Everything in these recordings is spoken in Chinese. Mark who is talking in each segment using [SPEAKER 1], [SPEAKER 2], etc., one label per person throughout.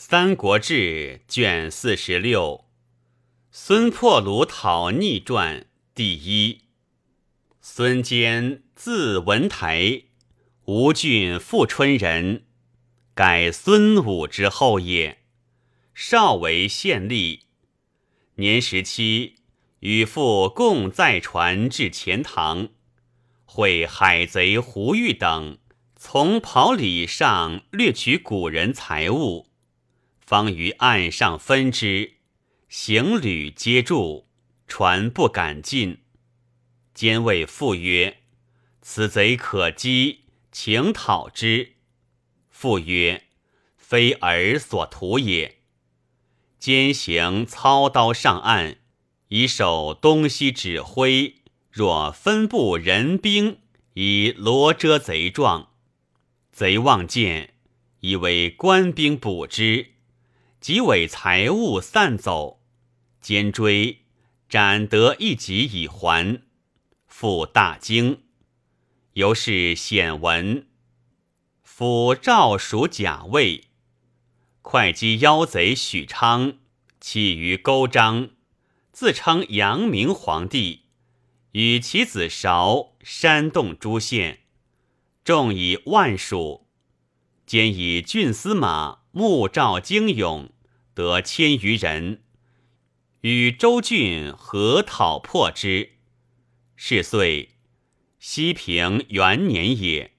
[SPEAKER 1] 三国志》卷四十六，孙破虏讨逆传第一。孙坚字文台，吴郡富春人，改孙武之后也。少为县吏，年十七，与父共载船至钱塘，会海贼胡玉等，从袍里上掠取古人财物。方于岸上分之，行旅皆住，船不敢进。兼谓父曰：“此贼可击，请讨之。”父曰：“非尔所图也。”兼行操刀上岸，以守东西指挥，若分部人兵，以罗遮贼状。贼望见，以为官兵捕之。即伪财物散走，兼追斩得一级以还，复大惊。由是显闻，府诏属甲尉，会稽妖贼许昌起于勾章，自称阳明皇帝，与其子韶煽动诸县，众以万数，兼以郡司马。穆兆精勇，得千余人，与周郡合讨破之。是岁，西平元年也。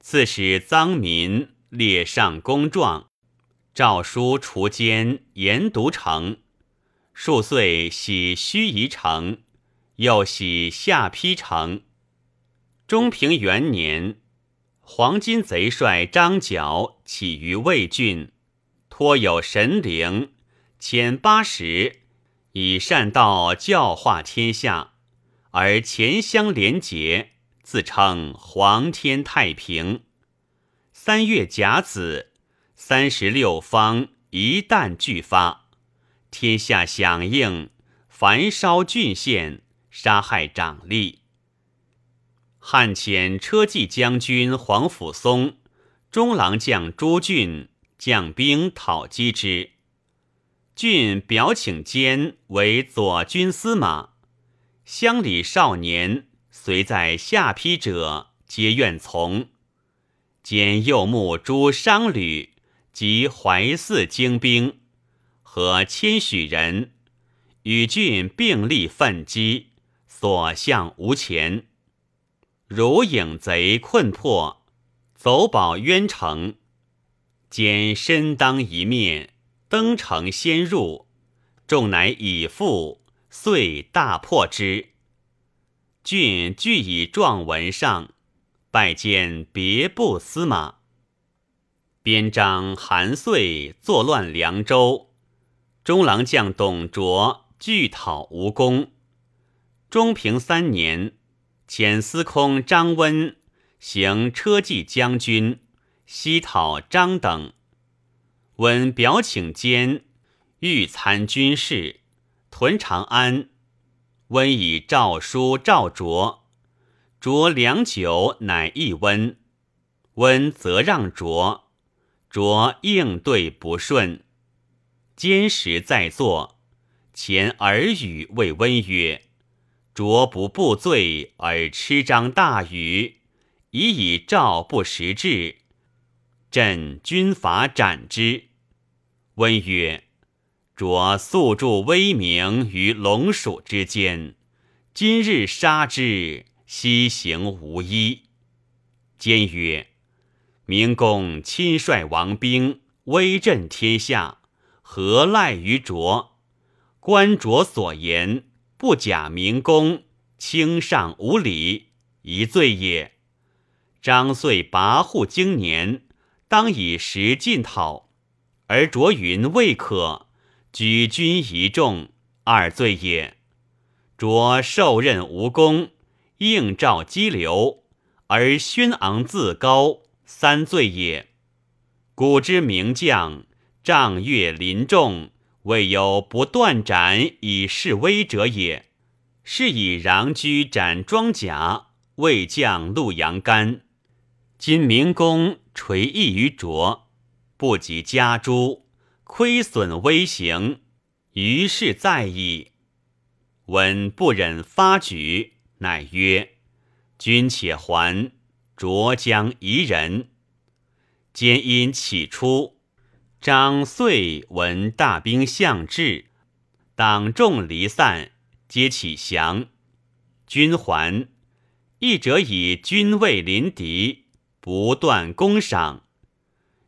[SPEAKER 1] 刺史臧民列上公状，诏书除奸严独城。数岁徙盱眙城，又徙下邳城。中平元年。黄巾贼帅张角起于魏郡，托有神灵，遣八十以善道教化天下，而前乡连结，自称皇天太平。三月甲子，三十六方一旦俱发，天下响应，焚烧郡县，杀害长吏。汉遣车骑将军黄甫松、中郎将朱俊将兵讨击之。俊表请兼为左军司马，乡里少年随在下邳者，皆愿从。兼右目诸商旅及怀泗精兵，和千许人，与郡并立奋击，所向无前。如影贼困破，走保渊城，兼身当一面，登城先入，众乃以父，遂大破之。郡俱以状文上，拜见别部司马。边章韩遂作乱凉州，中郎将董卓拒讨吴功。中平三年。遣司空张温行车骑将军，西讨张等。温表请监，欲参军事，屯长安。温以诏书诏卓，卓良久，乃议温。温则让卓，卓应对不顺。坚时在座，前耳语谓温曰。卓不不罪而吃张大禹，以以诏不实质，朕军法斩之。温曰：“卓素著威名于龙蜀之间，今日杀之，西行无依。”坚曰：“明公亲率王兵，威震天下，何赖于卓？观卓所言。”不假明公，轻上无礼，一罪也。张遂跋扈经年，当以时进讨，而卓云未可，举军一众，二罪也。卓受任无功，应召激流，而勋昂自高，三罪也。古之名将，仗月临众。未有不断斩以示威者也。是以攘居斩庄甲，未降陆阳干。今明公垂意于卓，不及家诸，亏损微行，于是在矣。闻不忍发举，乃曰：“君且还，卓将夷人。”兼因起出，张遂闻大兵相至，党众离散，皆起降。君还，一者以军位临敌，不断攻赏。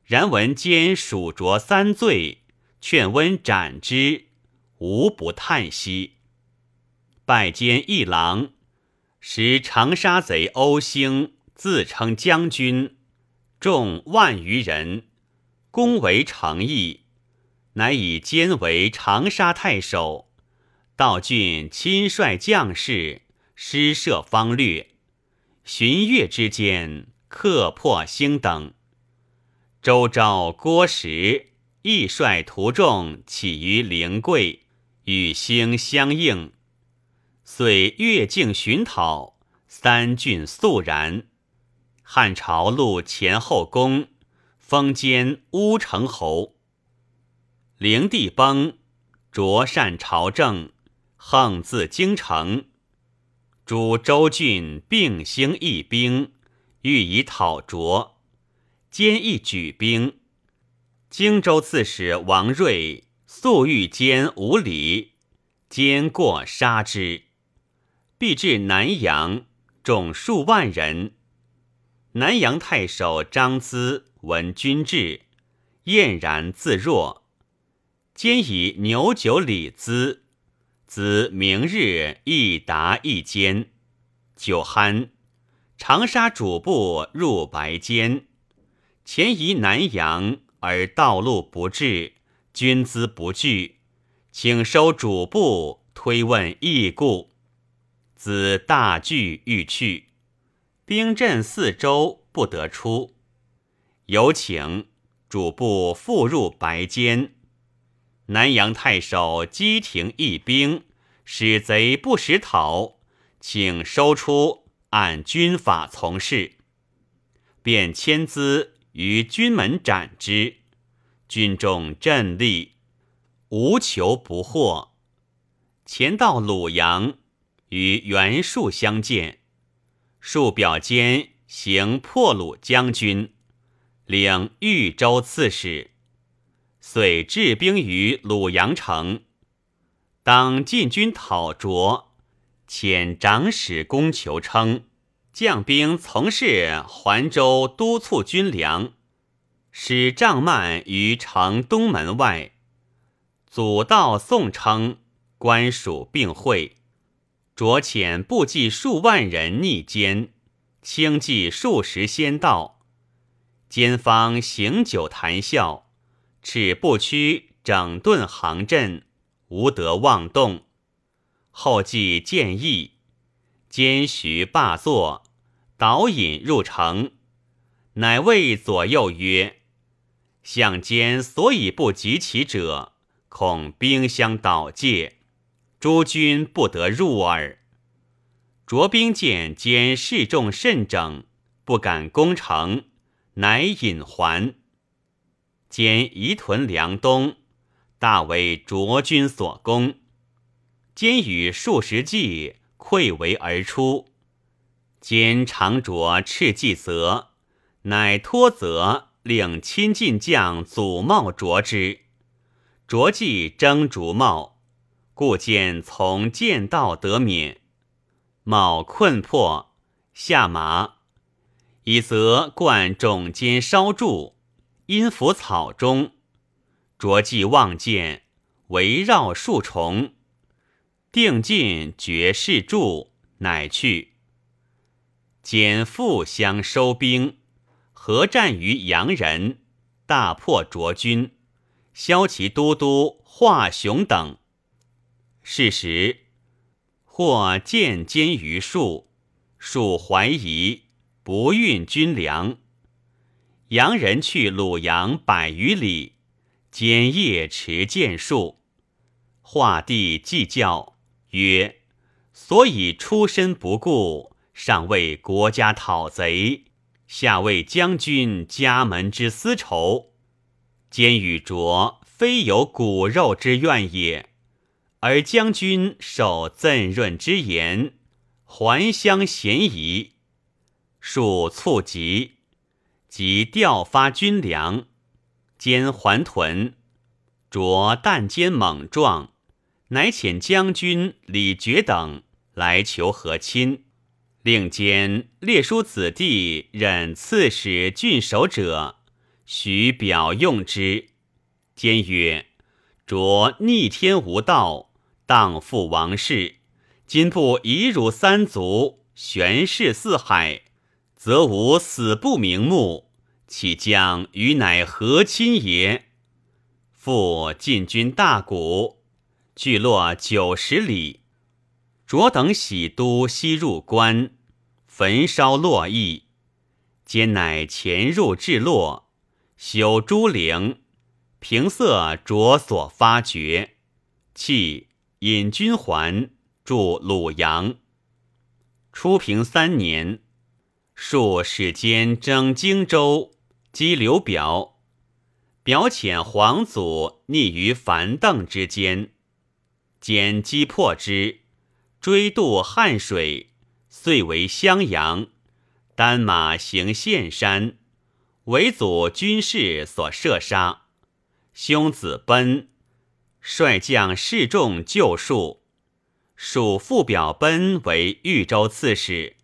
[SPEAKER 1] 然闻兼蜀卓三罪，劝温斩之，无不叹息。拜监一郎，时长沙贼欧兴自称将军，众万余人，攻围城邑，乃以监为长沙太守。道郡亲率将士，施设方略，旬月之间，克破兴等。周昭、郭时亦率徒众起于灵桂，与兴相应。遂越境寻讨，三郡肃然。汉朝录前后宫，封兼乌城侯。灵帝崩，卓善朝政，横自京城。诸州郡并兴义兵，欲以讨卓。兼亦举兵。荆州刺史王睿素欲兼无礼，兼过杀之。必至南阳，众数万人。南阳太守张咨闻君至，晏然自若。兼以牛酒礼资，兹明日一答一间。酒酣，长沙主簿入白间，前移南阳，而道路不至，君资不惧，请收主簿，推问义故。子大惧欲去，兵阵四周不得出。有请主簿复入白间。南阳太守机庭一兵，使贼不识讨，请收出，按军法从事。便迁资于军门斩之。军众振立，无求不获。前到鲁阳。与袁术相见，术表间行破虏将军，领豫州刺史，遂置兵于鲁阳城。当进军讨卓，遣长史公求称，将兵从事环州督促军粮，使帐幔于城东门外，祖道宋称官属并会。卓遣部骑数万人逆奸，轻骑数十先到，奸方行酒谈笑，耻不屈，整顿行阵，无得妄动。后继建议，兼徐罢坐，导引入城，乃谓左右曰：“相间所以不及其者，恐兵相倒界。”诸军不得入耳。卓兵见兼士众甚整，不敢攻城，乃引还。兼移屯梁东，大为卓军所攻。兼与数十骑溃围而出。兼常着赤骑责，乃托责令亲近将祖茂卓之。卓骑征竹茂。故见从剑道得免，卯困迫下马，以则冠冢间烧筑，阴伏草中，着计望见，围绕数重，定尽绝世柱，乃去。简复相收兵，合战于阳人，大破卓军，骁骑都督华雄等。是时，或见奸于树，树怀疑不运军粮。洋人去鲁阳百余里，兼夜持剑术。画帝计教曰：“所以出身不顾，上为国家讨贼，下为将军家门之私仇。兼与卓非有骨肉之怨也，而将军受赠润之言，还乡嫌疑，数促急，即调发军粮，兼还屯。卓但坚猛壮，乃遣将军李傕等来求和亲，令兼列书子弟任刺史、郡守者，许表用之。兼曰：“卓逆天无道，荡覆王室，今不以辱三族，悬世四海，则吾死不瞑目，岂将与乃和亲也？”复进军大谷，聚落九十里。卓等喜都西入关，焚烧洛邑。兼乃潜入至洛，修诸陵，平塞卓所发掘，弃引军还，驻鲁阳。初平三年，数使兼征荆州，击刘表。表遣皇祖匿于樊邓之间，兼击破之，追渡汉水，遂为襄阳。单马行岘山，为祖军士所射杀。兄子奔，率将士众救戍。属父表奔为豫州刺史。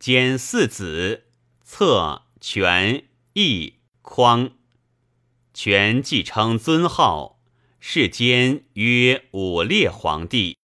[SPEAKER 1] 兼四子：策、权、义、匡。权继称尊号，世间曰武烈皇帝。